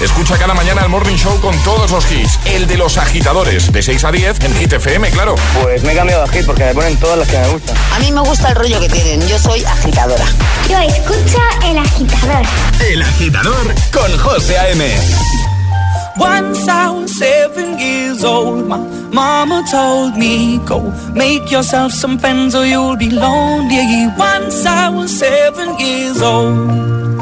Escucha cada mañana el Morning Show con todos los hits. El de los agitadores, de 6 a 10 en Hit FM, claro. Pues me he cambiado a Hit porque me ponen todas las que me gustan. A mí me gusta el rollo que tienen. Yo soy agitadora. Yo escucho El Agitador. El agitador con José A.M. Once I was seven years old, my mama told me, Go make yourself some friends or you'll be lonely. Once I was seven years old.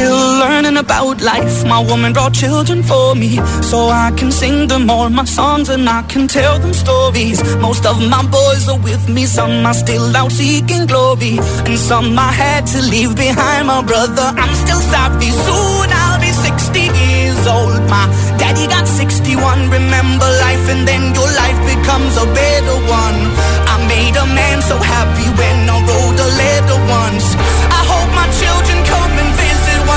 Still learning about life. My woman brought children for me, so I can sing them all my songs and I can tell them stories. Most of my boys are with me, some are still out seeking glory, and some I had to leave behind. My brother, I'm still sorry. Soon I'll be 60 years old. My daddy got 61. Remember life, and then your life becomes a better one. I made a man so happy when I wrote a letter once. I hope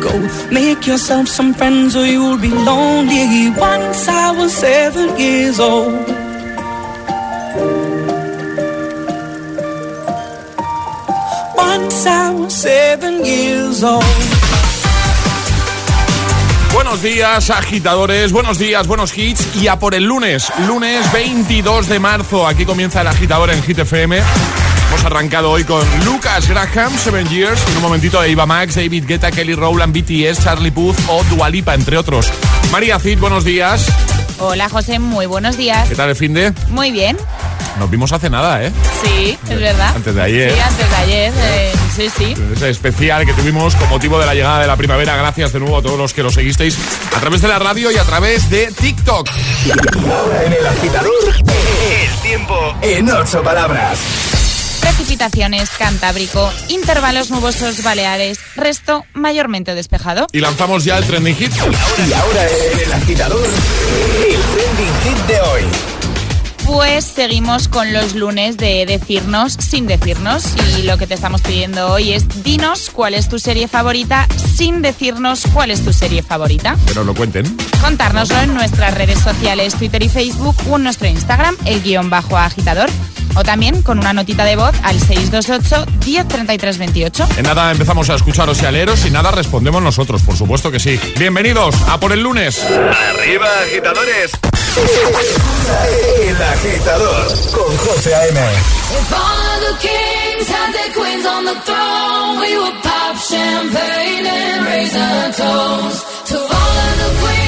go make yourself some friends or you'll be lonely. Once I was seven years old. Once I was seven years old. Buenos días, agitadores. Buenos días, buenos hits. Y a por el lunes, lunes 22 de marzo. Aquí comienza el agitador en Hit FM. Hemos arrancado hoy con Lucas Graham, Seven Years. En un momentito Eva Max, David Guetta, Kelly Rowland, BTS, Charlie Puth o Dualipa, entre otros. María Cid, buenos días. Hola José, muy buenos días. ¿Qué tal el fin de? Muy bien. Nos vimos hace nada, ¿eh? Sí, es verdad. Antes de ayer. Sí, antes de ayer. eh, Sí, sí. Ese especial que tuvimos con motivo de la llegada de la primavera. Gracias de nuevo a todos los que lo seguisteis a través de la radio y a través de TikTok. Y ahora en el agitador, el tiempo en ocho palabras. Precipitaciones, Cantábrico, intervalos nubosos Baleares, resto mayormente despejado. Y lanzamos ya el trending hit. Y ahora en el agitador, el trending hit de hoy. Pues seguimos con los lunes de decirnos sin decirnos y lo que te estamos pidiendo hoy es dinos cuál es tu serie favorita sin decirnos cuál es tu serie favorita. Que nos lo cuenten. Contárnoslo en nuestras redes sociales, Twitter y Facebook o en nuestro Instagram, el guion bajo agitador. O también con una notita de voz al 628 103328. En nada empezamos a escucharos y a leeros y nada respondemos nosotros, por supuesto que sí. Bienvenidos a por el lunes. Arriba, agitadores. Agitador con José A.M. If all the kings had their queens on the throne, we would pop champagne and raise a toast to all of the queens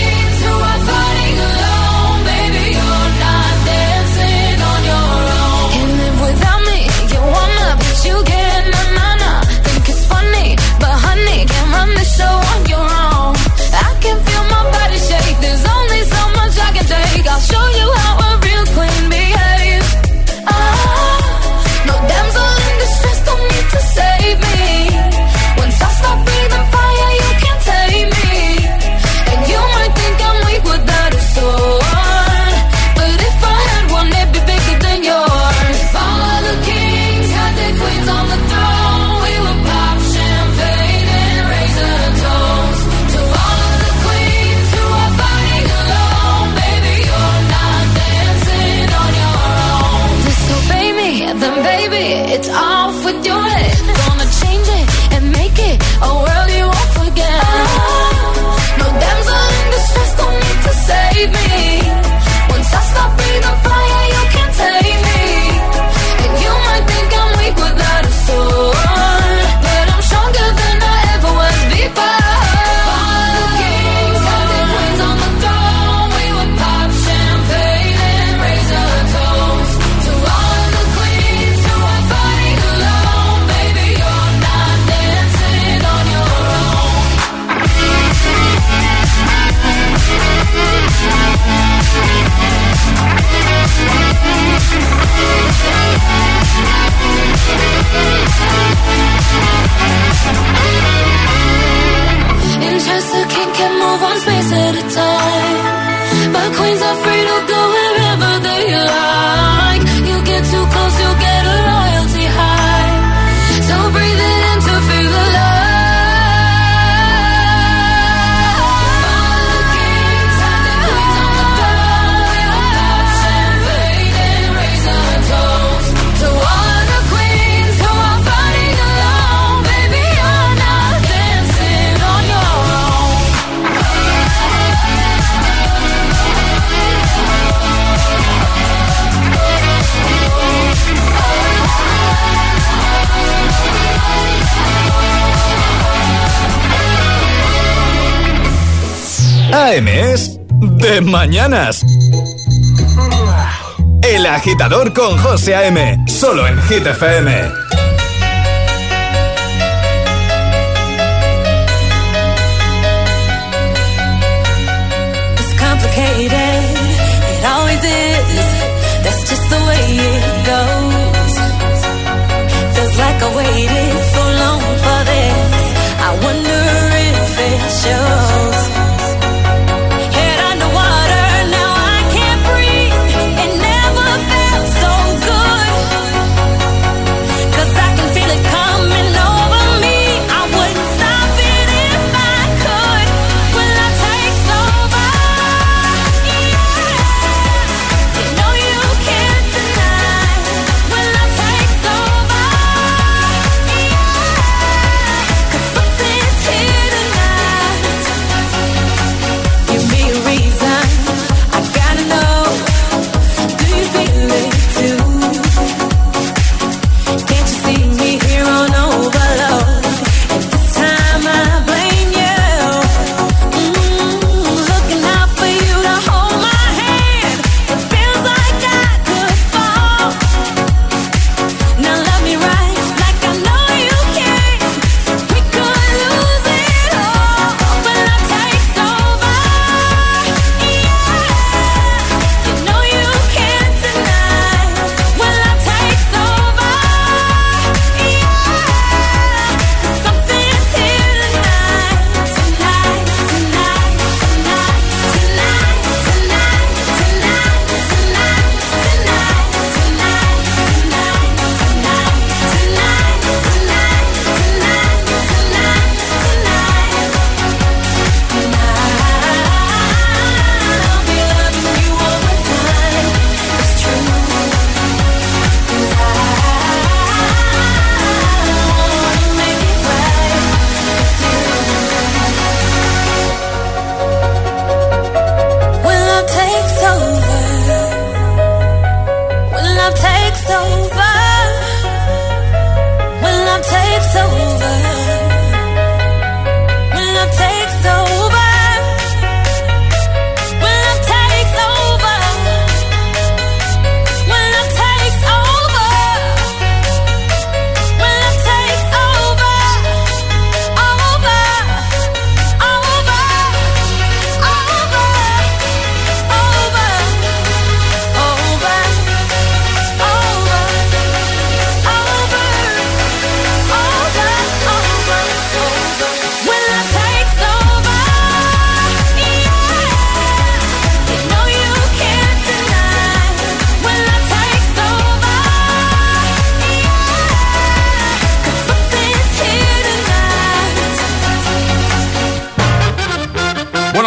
one space at a time. But queens are free to go wherever they like. You get too close, AM es de mañanas. El agitador con José A.M. Solo en Hit FM. I waited so long for. I wonder if.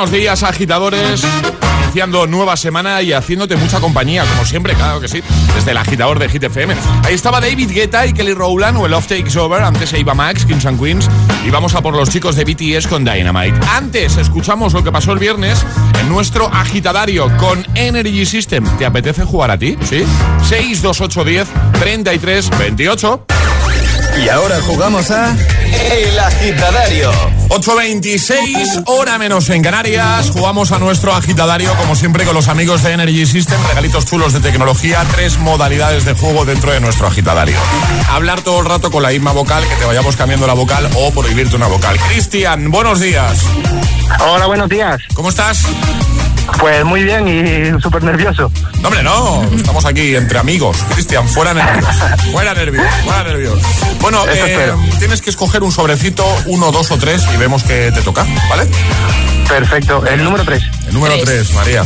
Buenos días, agitadores. Iniciando nueva semana y haciéndote mucha compañía, como siempre, claro que sí, desde el agitador de Hit FM. Ahí estaba David Guetta y Kelly Rowland o el Off Takes Over, antes Eva Max, Kings and Queens, y vamos a por los chicos de BTS con Dynamite. Antes escuchamos lo que pasó el viernes en nuestro agitadario con Energy System. ¿Te apetece jugar a ti? ¿Sí? 62810 33 28. Y ahora jugamos a El Agitadario. 8.26, hora menos en Canarias. Jugamos a nuestro agitadario, como siempre, con los amigos de Energy System. Regalitos chulos de tecnología, tres modalidades de juego dentro de nuestro agitadario. Hablar todo el rato con la misma vocal, que te vayamos cambiando la vocal o prohibirte una vocal. Cristian, buenos días. Hola, buenos días. ¿Cómo estás? Pues muy bien y súper nervioso. No, hombre, no. Estamos aquí entre amigos. Cristian, fuera nervios. Fuera nervios, fuera nervios. Bueno, eh, tienes que escoger un sobrecito, uno, dos o tres, y vemos qué te toca, ¿vale? Perfecto. El número 3. El número Tres. tres, María.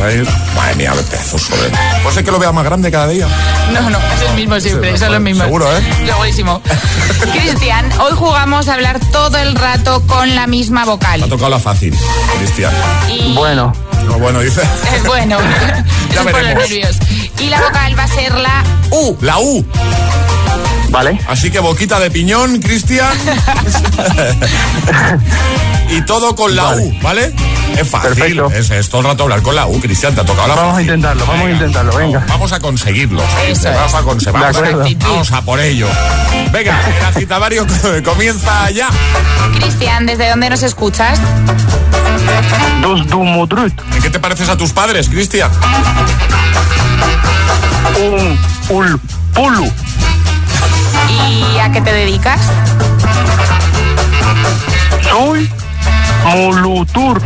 Madre mía, qué pedazo sobre. Puede ser que lo vea más grande cada día. No, no, es el mismo siempre, Sí, son los mismos. seguro, ¿eh? Segurísimo. Cristian, hoy jugamos a hablar todo el rato con la misma Me ha vocal. tocado la fácil, Cristian. Y Bueno, No, bueno, dice. Bueno, Ya eso es por los veremos. nervios. Y la vocal va a ser la U. La U. vale. Así que boquita de piñón, Cristian. Y todo con la Vale. U, ¿vale? Es fácil. Perfecto. Es, es todo el rato hablar con la U, Cristian. Te ha tocado la Vamos a fácil. intentarlo, vamos a intentarlo, venga. Vamos a conseguirlo. Vamos a conseguirlo. Vamos, a- acuerdo. vamos a por ello. Venga, el agitavario comienza ya. Cristian, ¿desde dónde nos escuchas? Dos Dumudrut. ¿En qué te pareces a tus padres, Cristian? Un ul pulu. ¿Y a qué te dedicas? Soy Mulutur.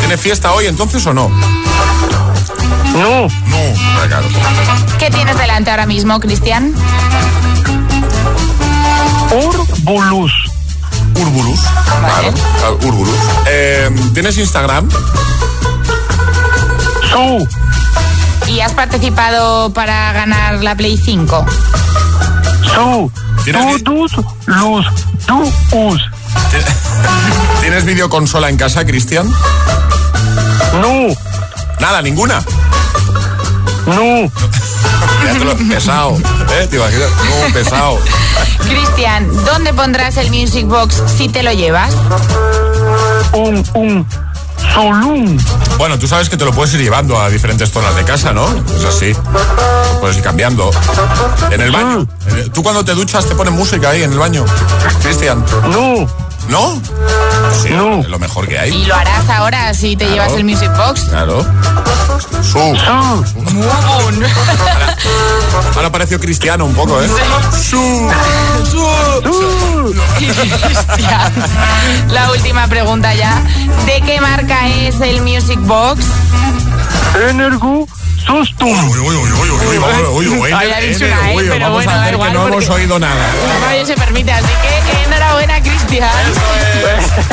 ¿Tienes fiesta hoy entonces o no? No. No, claro. ¿Qué tienes delante ahora mismo, Cristian? Urbulus. Urbulus. Claro, claro, Urbulus. Eh, ¿Tienes Instagram? Su. ¿Y has participado para ganar la Play 5? Su. ¿Tienes- Tudus. Luz. Tuus. ¿Tienes videoconsola en casa, Cristian? No. Nada, ninguna. No. Ya te lo pesado. ¿Eh? ¿Te imaginas? No, pesado. Cristian, ¿dónde pondrás el Music Box si te lo llevas? Un. Un. Solum. Bueno, tú sabes que te lo puedes ir llevando a diferentes zonas de casa, ¿no? Es así. Lo puedes ir cambiando. En el baño. El- ¿Tú cuando te duchas te pones música ahí en el baño? Cristian. No. ¿No? Sí, No. es lo mejor que hay. Y lo harás ahora si te llevas el Music Box. Claro. Su. Su. Ahora apareció cristiano un poco, ¿eh? Su. Cristian, la última pregunta ya. ¿De qué marca es el Music Box? Energu. Sustum. Uy, uy, uy, uy, uy, uy, uy, uy, Había dicho N, una E, uy, pero vamos bueno, a da hacer igual, que no hemos oído nada. Nadie se permite, así que enhorabuena, Cristian.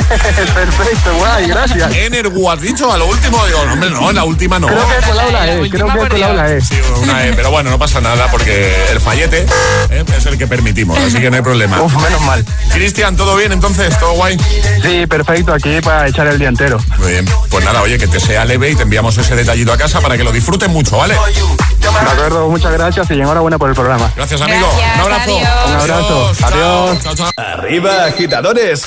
Perfecto, guay, gracias. Energu, ¿has dicho? A lo último digo, no, hombre, no, la última no. Creo que colado la La E. Creo que Dios. la E. Sí, una E, pero bueno, no pasa nada porque el fallete ¿eh? es el que permitimos, así que no hay problema. Uf, menos mal. Cristian, ¿todo bien entonces? ¿Todo guay? Sí, perfecto, aquí para echar el día entero. Muy bien. Pues nada, oye, que te sea leve y te enviamos ese detallito a casa para que lo disfruten mucho, ¿vale? De acuerdo, muchas gracias y enhorabuena por el programa. Gracias, amigo. Gracias, Un abrazo. adiós. Un abrazo. Adiós. chao, chao. Arriba, agitadores.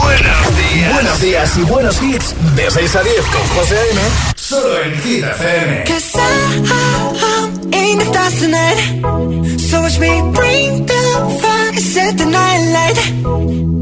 Buenos días. Buenos días y buenos hits. De 6 a 10 con José A.M. Solo en Hit FM. Cause I'm in the stars tonight. So watch me bring the fire, set the night light.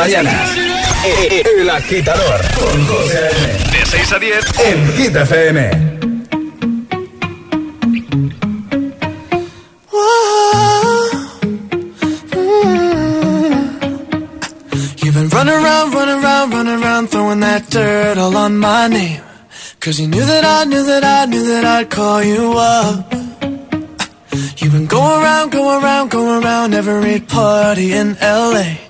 mañanas. El agitador con José. De 6 a 10. en Hit FM. You've been running around, running around, running around, throwing that dirt all on my name. Cause you knew that I knew that I knew that I'd call you up. You've been going around, going around, going around every party in LA.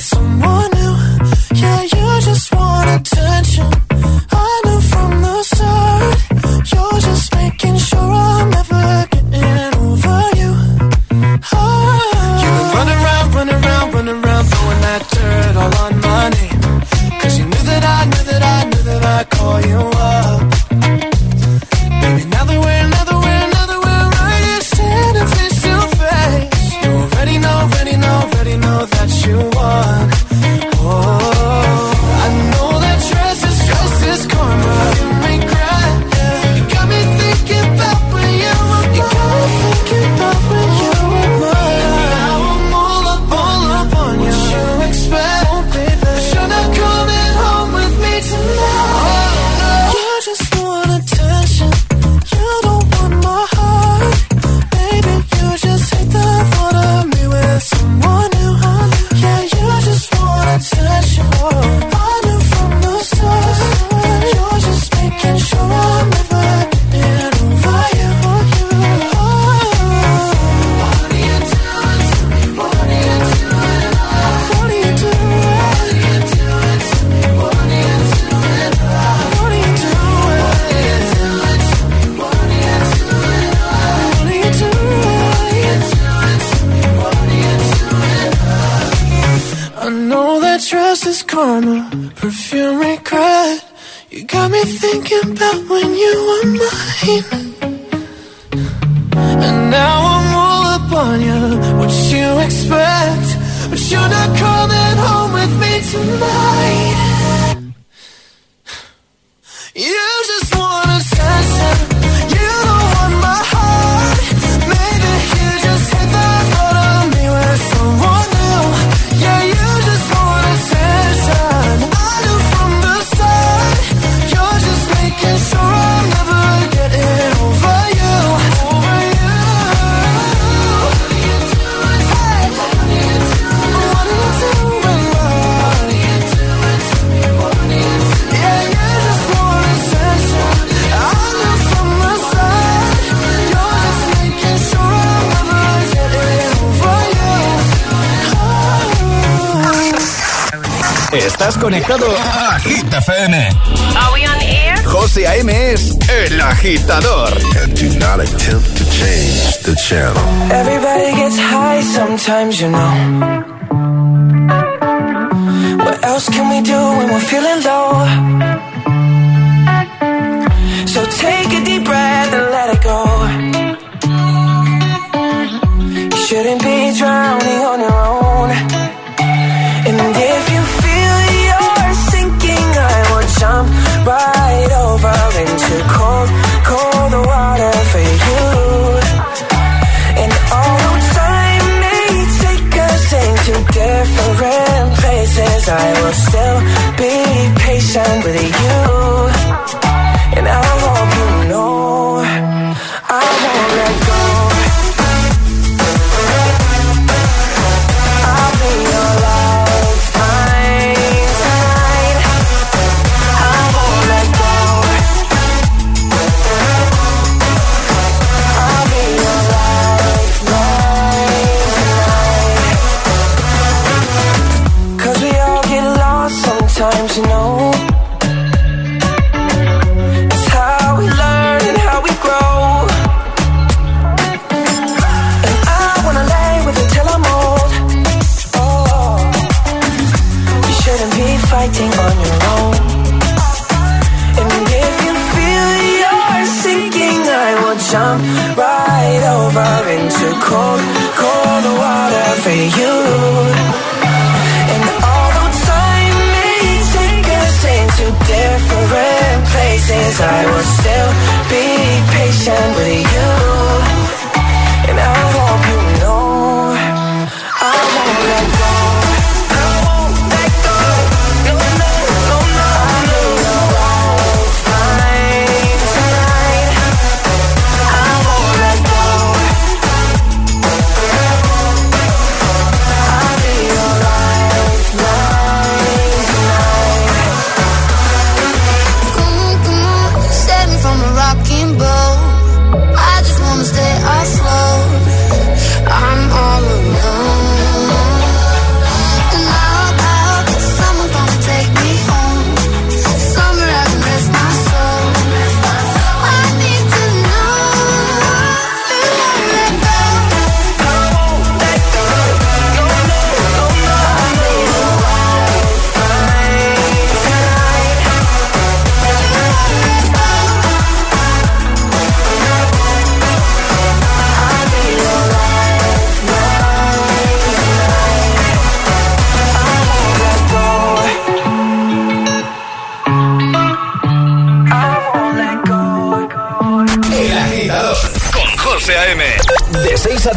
Someone new. Yeah, you just want attention. I knew from the start. You're just making sure I'm never getting over you. Around, around, around, throwing that dirt all on my you knew that I knew that I knew that I'd call you up. Baby, now that we're, thinking about when you were mine. And now I'm all up on you. What you expect? But you're not coming home with me tonight. conectado a Hit FM. Are we on air? José A.M. es el agitador. And do not attempt to change the channel. Everybody gets high sometimes, you know. What else can we do when we're feeling low? So take a deep breath and let it go. You shouldn't be drowning on your own. right over into cold, cold water for you. And although time may take us into different places, I will still be patient with you.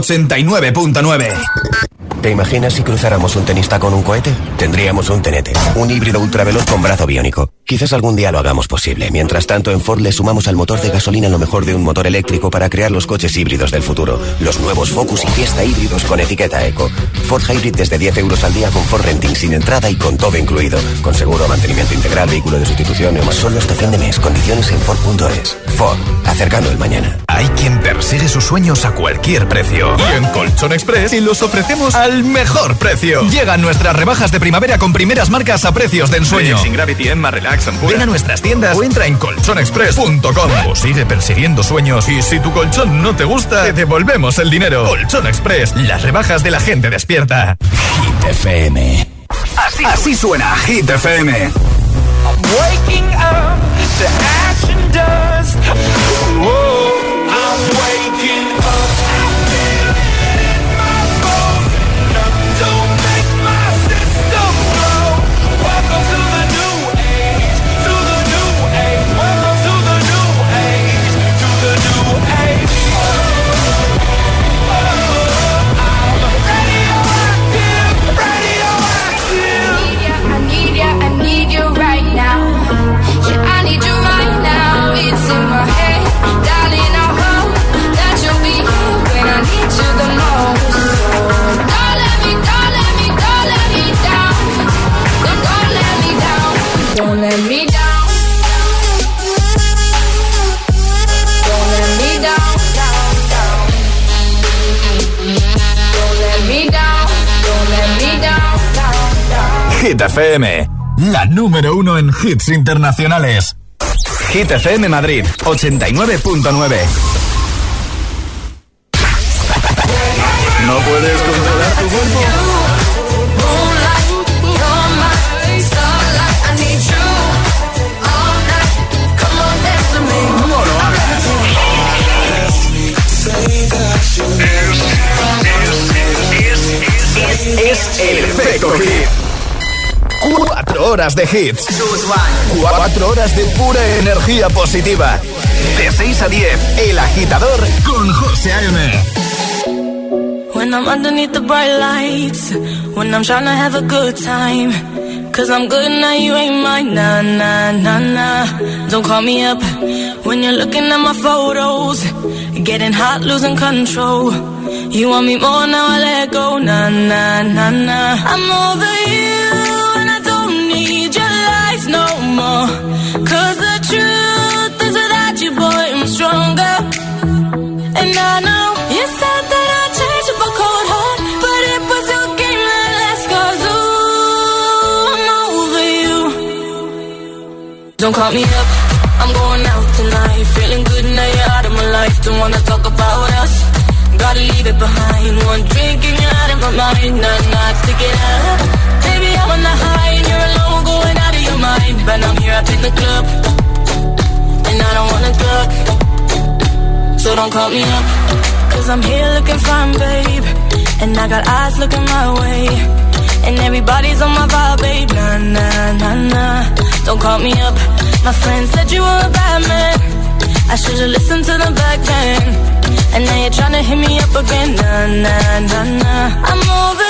89.9. ¿Te imaginas si cruzáramos un tenista con un cohete? Tendríamos un tenete, un híbrido ultraveloz con brazo biónico. Quizás algún día lo hagamos posible. Mientras tanto, en Ford le sumamos al motor de gasolina lo mejor de un motor eléctrico para crear los coches híbridos del futuro. Los nuevos Focus y Fiesta híbridos con etiqueta Eco. Ford Hybrid desde 10 euros al día con Ford Renting sin entrada y con todo incluido. Con seguro, mantenimiento integral, vehículo de sustitución y más solo hasta fin de mes. Condiciones en Ford.es. Ford, acercando el mañana. Hay quien persigue sus sueños a cualquier precio. Y en Colchón Express y los ofrecemos al mejor precio. Llegan nuestras rebajas de primavera con primeras marcas a precios de ensueño. Sin Gravity, Emma, Relax, Ven a nuestras tiendas o entra en colchonexpress.com o sigue persiguiendo sueños y si tu colchón no te gusta, te devolvemos el dinero. Colchón Express, las rebajas de la gente despierta. Hit FM. Así, así suena Hit FM. I'm waking up to dust. Whoa, Hit FM, la número uno en hits internacionales. Hit FM Madrid, 89.9. Cuatro horas de pura energía positiva. De 6 a 10, El Agitador con José A.M. When I'm underneath the bright lights, when I'm trying to have a good time. Cause I'm good now, you ain't mine. Nah, nah, nah, nah. Don't call me up when you're looking at my photos. Getting hot, losing control. You want me more now, I let go. Nah, nah, nah, nah. I'm over you, more. Cause the truth is without you, boy, I'm stronger. And I know you said that I'd change up a cold heart, but it was your game that last. Cause ooh, I'm over you. Don't call me up, I'm going out tonight. Feeling good now you're out of my life. Don't wanna talk about us. Gotta leave it behind. One drink and you're out of my mind. Not to get up. Baby, I'm on the high and you're alone, going out But I'm here up in the club, and I don't wanna talk. So don't call me up, cause I'm here looking fine, babe. And I got eyes looking my way. And everybody's on my vibe, babe. Nah, nah, nah, nah. Don't call me up. My friend said you were a bad man. I should've listened to the back then. And now you're trying to hit me up again. Nah, nah, nah, nah. I'm over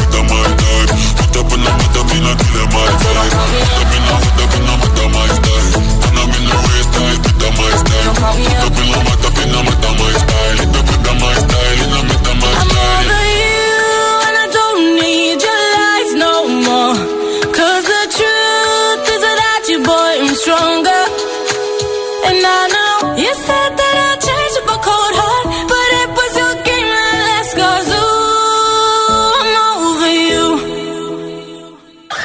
Me up. I'm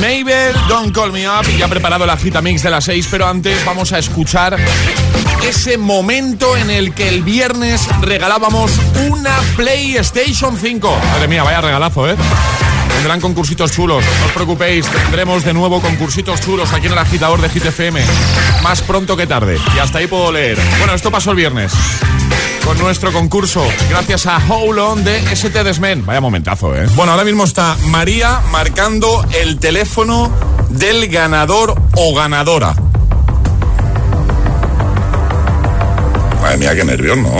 Mabel, Don't Call Me Up. Ya ha preparado la gita mix de las 6, pero antes vamos a escuchar ese momento en el que el viernes regalábamos una PlayStation 5. Madre mía, vaya regalazo, ¿eh? Tendrán concursitos chulos, no os preocupéis, tendremos de nuevo concursitos chulos aquí en el agitador de GTFM. Más pronto que tarde. Y hasta ahí puedo leer. Bueno, esto pasó el viernes con nuestro concurso, gracias a Hold On de ST Desmen. Vaya momentazo, ¿eh? Bueno, ahora mismo está María marcando el teléfono del ganador o ganadora. Madre mía, qué nervios, ¿no?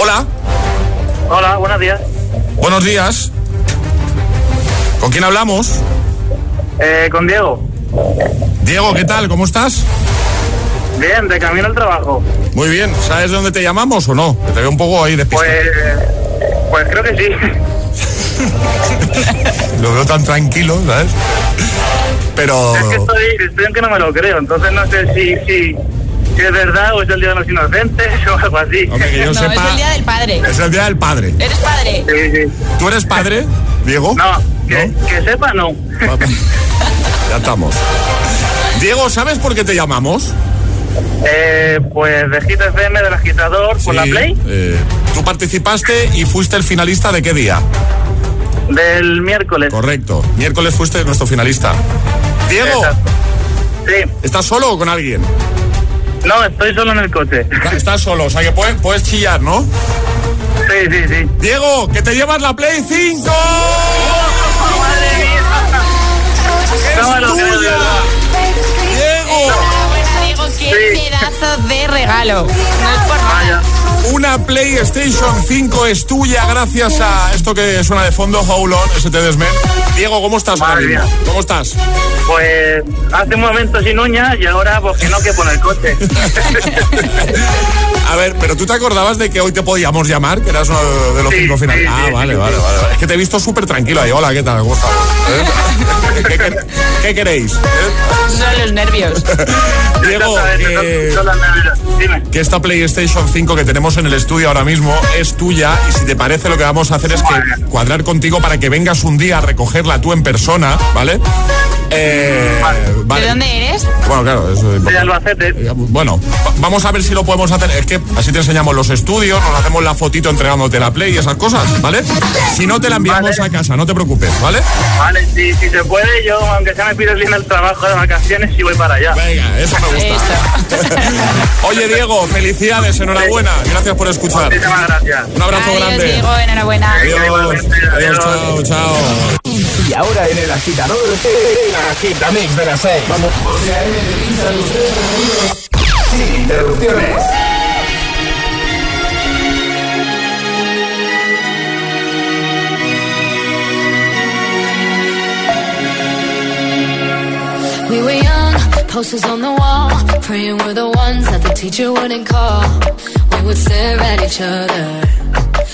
Hola. Hola, buenos días. Buenos días. ¿Con quién hablamos? Eh, con Diego. Diego, ¿qué tal? ¿Cómo estás? Bien, de camino al trabajo. Muy bien. ¿Sabes de dónde te llamamos o no? Que te veo un poco ahí despistado. Pues, pues creo que sí. Lo veo tan tranquilo, ¿sabes? Pero... Es que estoy, estoy en que no me lo creo, entonces no sé si, si es verdad o es el Día de los Inocentes o algo así. Hombre, que yo no, sepa... es el día del padre. Es el día del padre. ¿Eres padre? Sí, sí. ¿Tú eres padre, Diego? No, que, que sepa no. Ya estamos. Diego, ¿sabes por qué te llamamos? Eh, pues de Hit FM, del agitador, por la Play, eh, Tú participaste y fuiste el finalista de qué día? del miércoles. Correcto. Miércoles fuiste nuestro finalista. Diego, Exacto. Sí, ¿estás solo o con alguien? No, estoy solo en el coche. Está- Estás solo, o sea que puedes, puedes chillar, ¿no? Sí, sí, sí. Diego, que te llevas la Play 5. ¡Madre mía! No tuya! Diego, Diego, qué Sí. pedazo de regalo. No es por nada. Una PlayStation 5 es tuya gracias a esto que suena de fondo, Hold On, ST Desmen. Diego, ¿cómo estás Madre. ¿Cómo estás? Pues hace un momento sin uñas y ahora pues que no que poner coche. A ver, pero tú te acordabas de que hoy te podíamos llamar, que eras uno de los Sí, cinco finales. sí, ah, sí, vale, sí, vale, sí. vale, vale. Es que te he visto súper tranquilo ahí. Hola, ¿qué tal? ¿Cómo? ¿Eh? ¿Qué, qué- qué queréis? ¿Eh? Son los nervios. Diego. Dime. que esta PlayStation 5 que tenemos en el estudio ahora mismo es tuya y si te parece lo que vamos a hacer es que cuadrar contigo para que vengas un día a recogerla tú en persona, ¿vale? Eh, vale. ¿De dónde eres? Bueno, claro, eso es De importante. Albacete. Bueno, va- vamos a ver si lo podemos hacer. Es que así te enseñamos los estudios, nos hacemos la fotito entregándote la Play y esas cosas, ¿vale? Si no, te la enviamos Vale. a casa, no te preocupes, ¿vale? Vale, si, si se puede, yo, aunque sea me pides bien el trabajo de vacaciones, y voy para allá. Venga, eso me gusta. Eso. Oye, Diego, felicidades, enhorabuena. Gracias por escuchar. Muchísimas gracias. Un abrazo Adiós, grande. Diego, enhorabuena. Adiós, Igualmente, adiós, adiós. chao, chao. Y ahora en el agitador, el agitamix de las 6. Vamos. Sin interrupciones. We were young, posters on the wall, praying we're the ones that the teacher wouldn't call. We would stare at each other,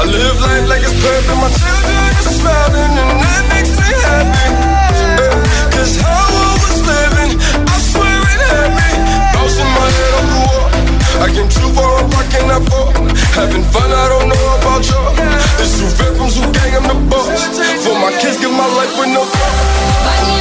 I live life like it's perfect. My children are smiling, and that makes me happy. Cause how I was living, I swear it had me. Bouncing my head on the wall. I came too far up, I cannot fall. Having fun, I don't know about y'all. It's two victims who gang, I'm the boss. For my kids, give my life with no thought.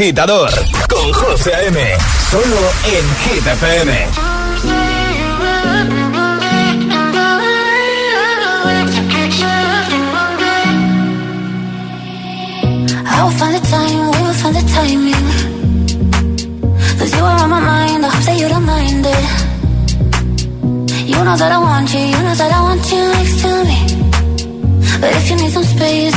agitador con José A.M. Solo en Hit FM. I'll find the time, we'll find the timing. Cause you are on my mind, I hope that you don't mind it. You know that I want you, you know that I want you next to me. But if you need some space,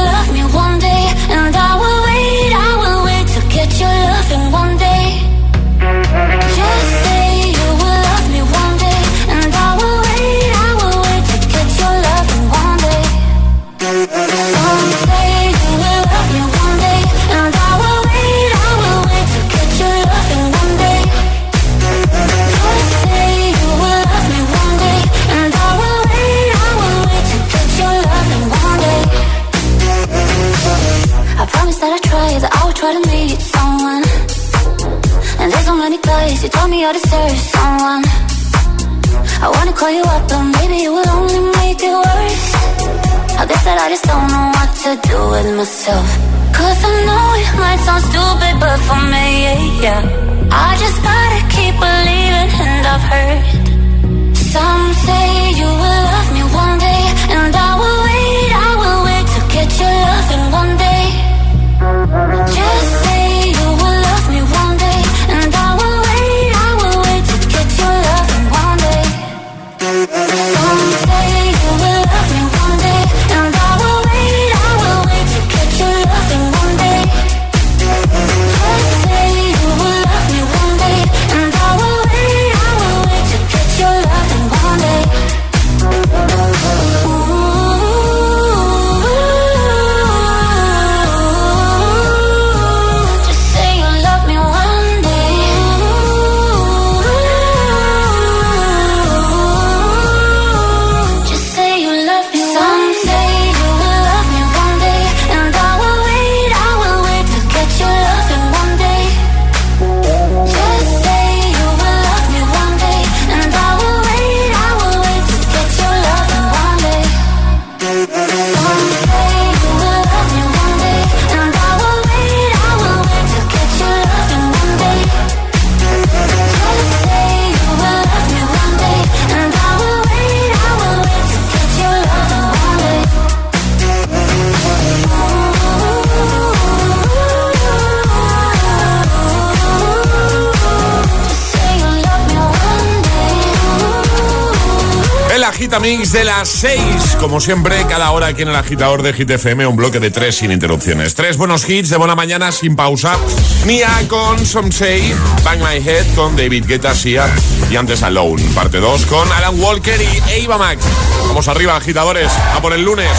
Agitamix de las 6. Como siempre, cada hora aquí en el agitador de GTFM, un bloque de tres sin interrupciones. Tres buenos hits de buena mañana sin pausa. Nia con Some Say, Bang My Head con David Guetta, Sia y antes Alone. Parte 2 con Alan Walker y Ava Max. Vamos arriba, agitadores, a por el lunes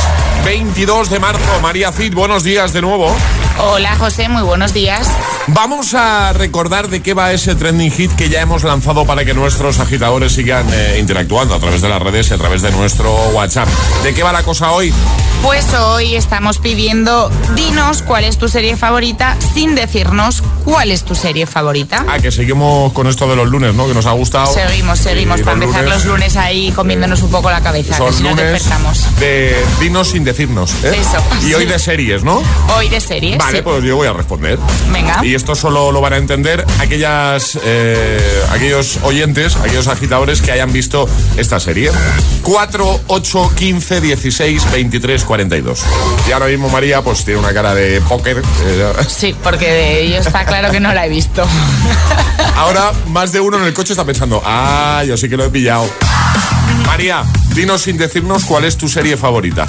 22 de marzo. María Cid, buenos días de nuevo. Hola José, muy buenos días. Vamos a recordar de qué va ese trending hit que ya hemos lanzado para que nuestros agitadores sigan eh, interactuando a través de las redes y a través de nuestro WhatsApp. ¿De qué va la cosa hoy? Pues hoy estamos pidiendo, dinos cuál es tu serie favorita sin decirnos cuál es tu serie favorita. Ah, que seguimos con esto de los lunes, ¿no? Que nos ha gustado. Seguimos, seguimos, para los empezar lunes los lunes ahí comiéndonos un poco la cabeza, que si lunes despertamos. de dinos sin decirnos. ¿eh? Eso, Y hoy de series, ¿no? Hoy de series. Vale, sí. pues yo voy a responder. Venga. Y esto solo lo van a entender aquellas, eh, aquellos oyentes, aquellos agitadores que hayan visto esta serie. 4, 8, 15, 16, 23, 42. Y ahora mismo María pues tiene una cara de póker. eh, Sí, porque yo está claro que no la he visto. ahora más de uno en el coche está pensando, ah, yo sí que lo he pillado. María, dinos sin decirnos cuál es tu serie favorita.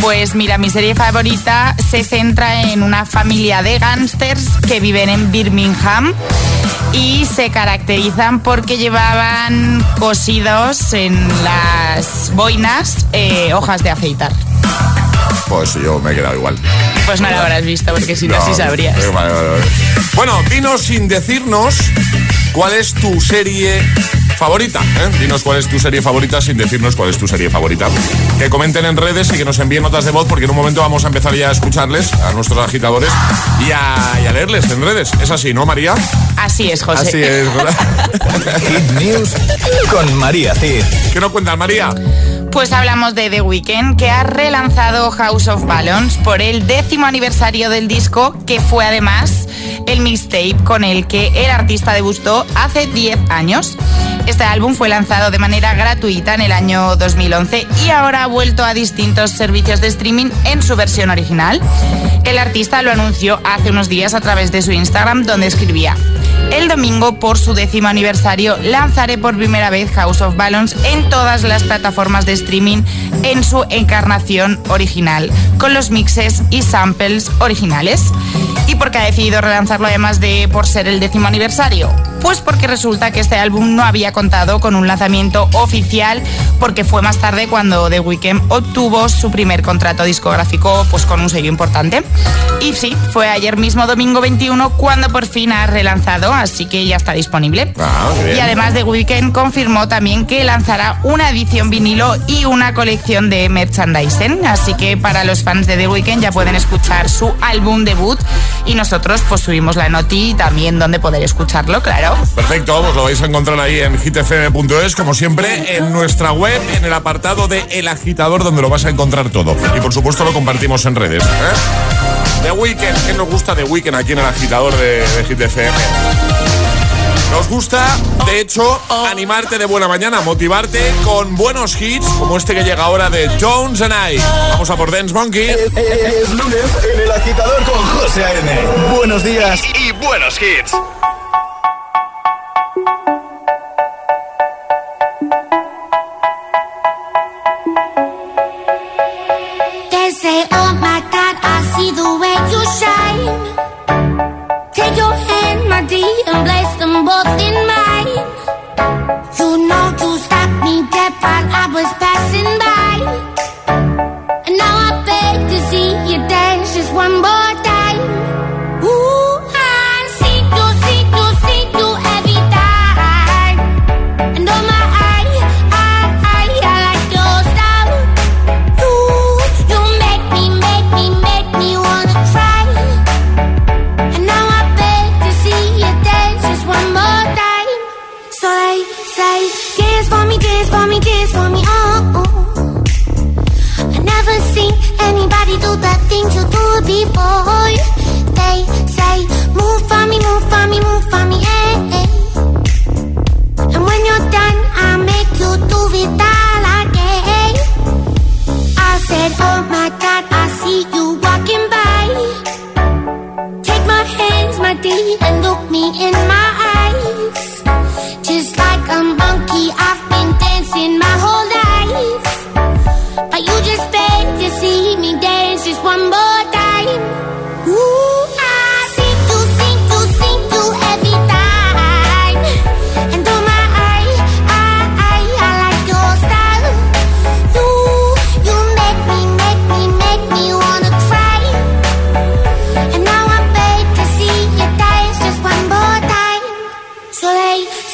Pues mira, mi serie favorita se centra en una familia de gángsters que viven en Birmingham y se caracterizan porque llevaban cosidos en las boinas eh, hojas de afeitar. Pues yo me he quedado igual. Pues no la habrás visto porque si no, No, sí sabrías. vale, vale, vale. Bueno, dinos sin decirnos cuál es tu serie favorita. ¿eh? Dinos cuál es tu serie favorita sin decirnos cuál es tu serie favorita. Que comenten en redes y que nos envíen notas de voz porque en un momento vamos a empezar ya a escucharles, a nuestros agitadores, y a, y a leerles en redes. Es así, ¿no, María? Así es, José. Así es, ¿verdad? Hit News con María Cid. ¿Qué nos cuentas, María? Pues hablamos de The Weeknd, que ha relanzado House of Balloons por el décimo aniversario del disco, que fue además el mixtape con el que el artista debutó hace 10 años. Este álbum fue lanzado de manera gratuita en el año 2011 y ahora ha vuelto a distintos servicios de streaming en su versión original. El artista lo anunció hace unos días a través de su Instagram, donde escribía: el domingo, por su décimo aniversario, lanzaré por primera vez House of Balloons en todas las plataformas de streaming en su encarnación original, con los mixes y samples originales. ¿Y por qué ha decidido relanzarlo además de por ser el décimo aniversario? Pues porque resulta que este álbum no había contado con un lanzamiento oficial porque fue más tarde cuando The Weeknd obtuvo su primer contrato discográfico pues con un sello importante. Y sí, fue ayer mismo domingo 21 cuando por fin ha relanzado así que ya está disponible. Ah, y además The Weeknd confirmó también que lanzará una edición vinilo y una colección de merchandising, así que para los fans de The Weeknd ya pueden escuchar su álbum debut y nosotros pues subimos la noti también donde poder escucharlo, claro. Perfecto, pues lo vais a encontrar ahí en hitfm.es, como siempre, en nuestra web, en el apartado de El Agitador, donde lo vas a encontrar todo. Y por supuesto lo compartimos en redes. ¿eh? The Weekend, ¿qué nos gusta de Weekend aquí en el agitador de, de? Nos gusta, de hecho, animarte de buena mañana, motivarte con buenos hits como este que llega ahora de Jones and I. Vamos a por Dance Monkey. Es lunes en el agitador con José A.M. Buenos días. Y buenos hits.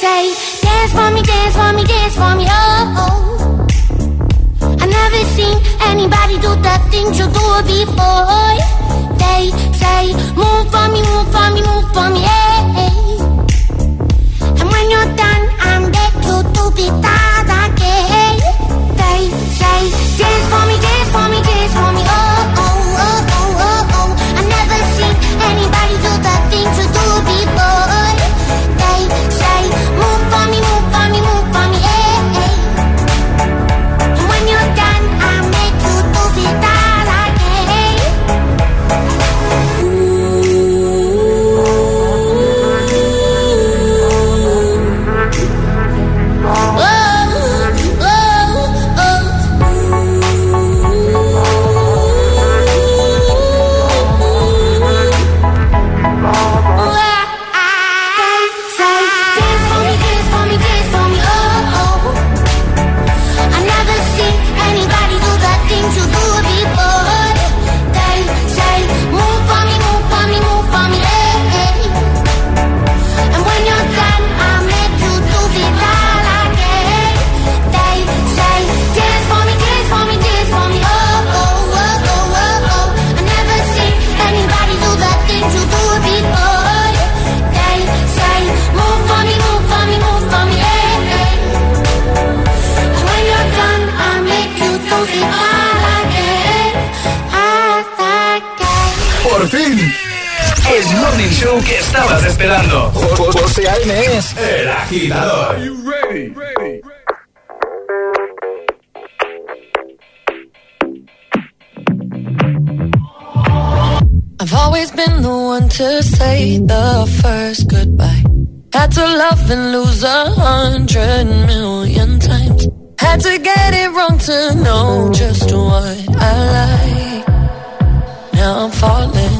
Say, dance for me, dance for me, dance for me, oh. oh. I never seen anybody do the things you do before. They say, move for me, move for me, move for me, eh. eh. And when you're done, I'm back to do it all again. They say, dance for me, dance for me, dance for me, oh, oh, oh, oh, oh, anybody do the things you do before. Estabas esperando. Jo- José A.M. es el agitador. I've always been the one to say the first goodbye. Had to love and lose a hundred million times. Had to get it wrong to know just what I like. Now I'm falling.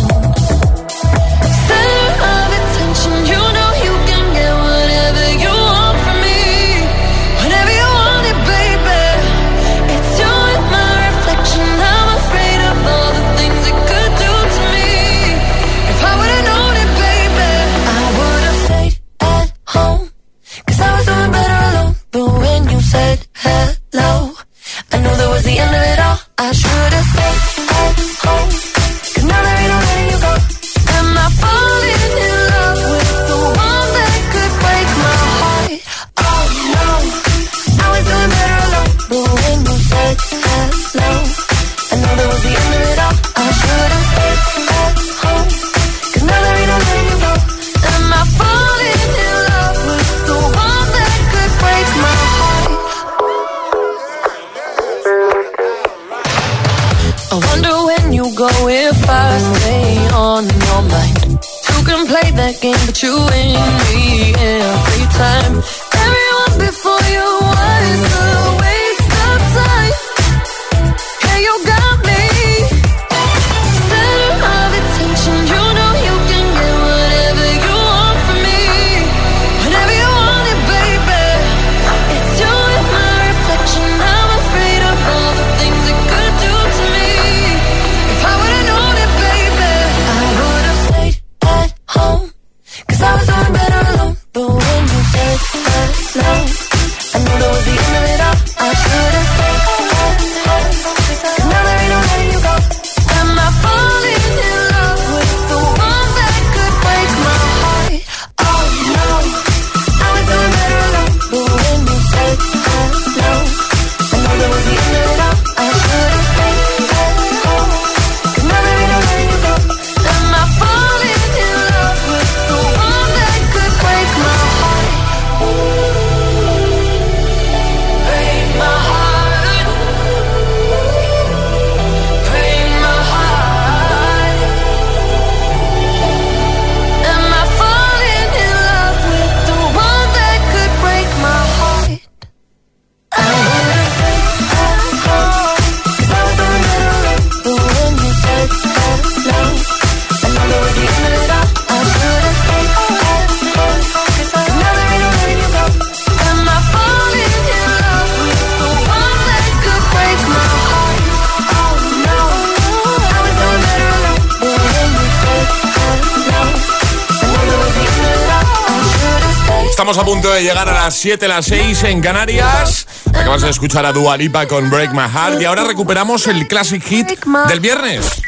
7 las 6 en Canarias. Acabas de escuchar a Dualipa con Break My Heart y ahora recuperamos el classic hit del viernes.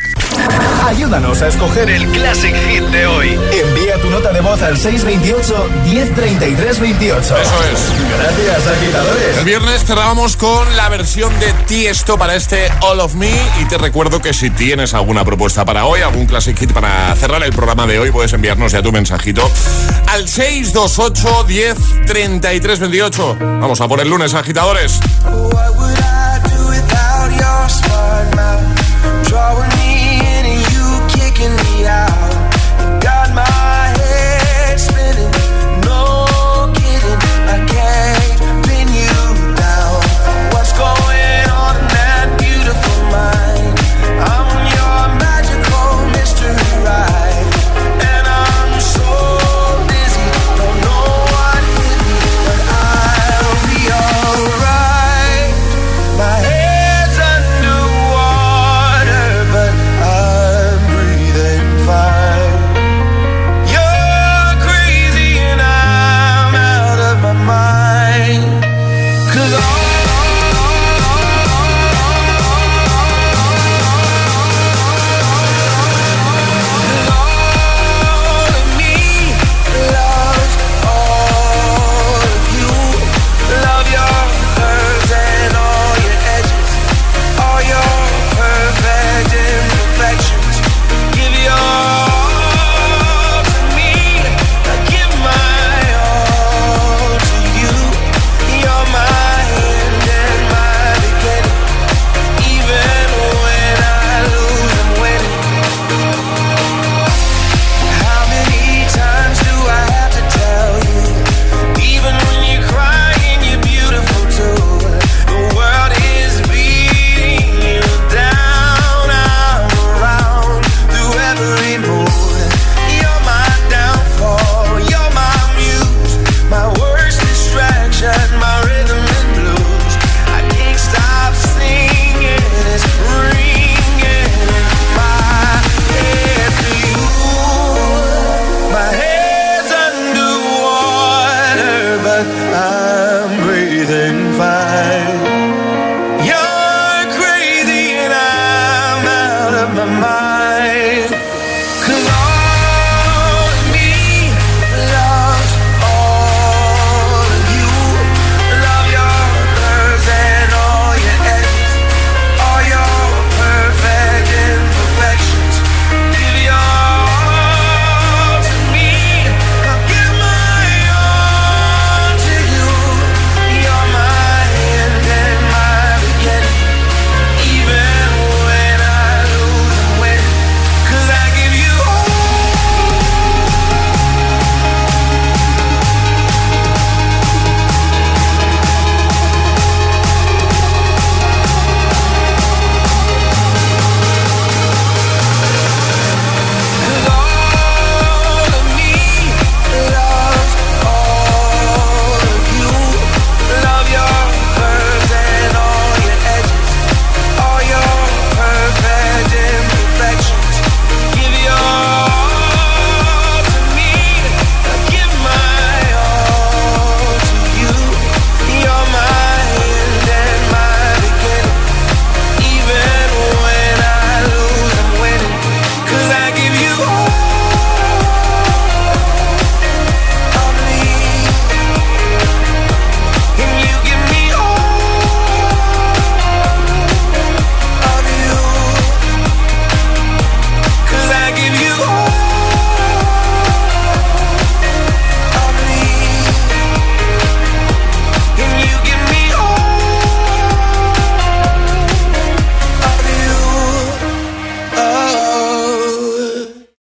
Ayúdanos a escoger el classic hit de hoy. Envía tu nota de voz al 628 103328. Eso es. Gracias, agitadores. El viernes cerrábamos con la versión de Tiesto para este All of Me. Y te recuerdo que si tienes alguna propuesta para hoy, algún classic hit para cerrar el programa de hoy, puedes enviarnos ya tu mensajito al 628 10 33 28. Vamos a por el lunes, agitadores. spinning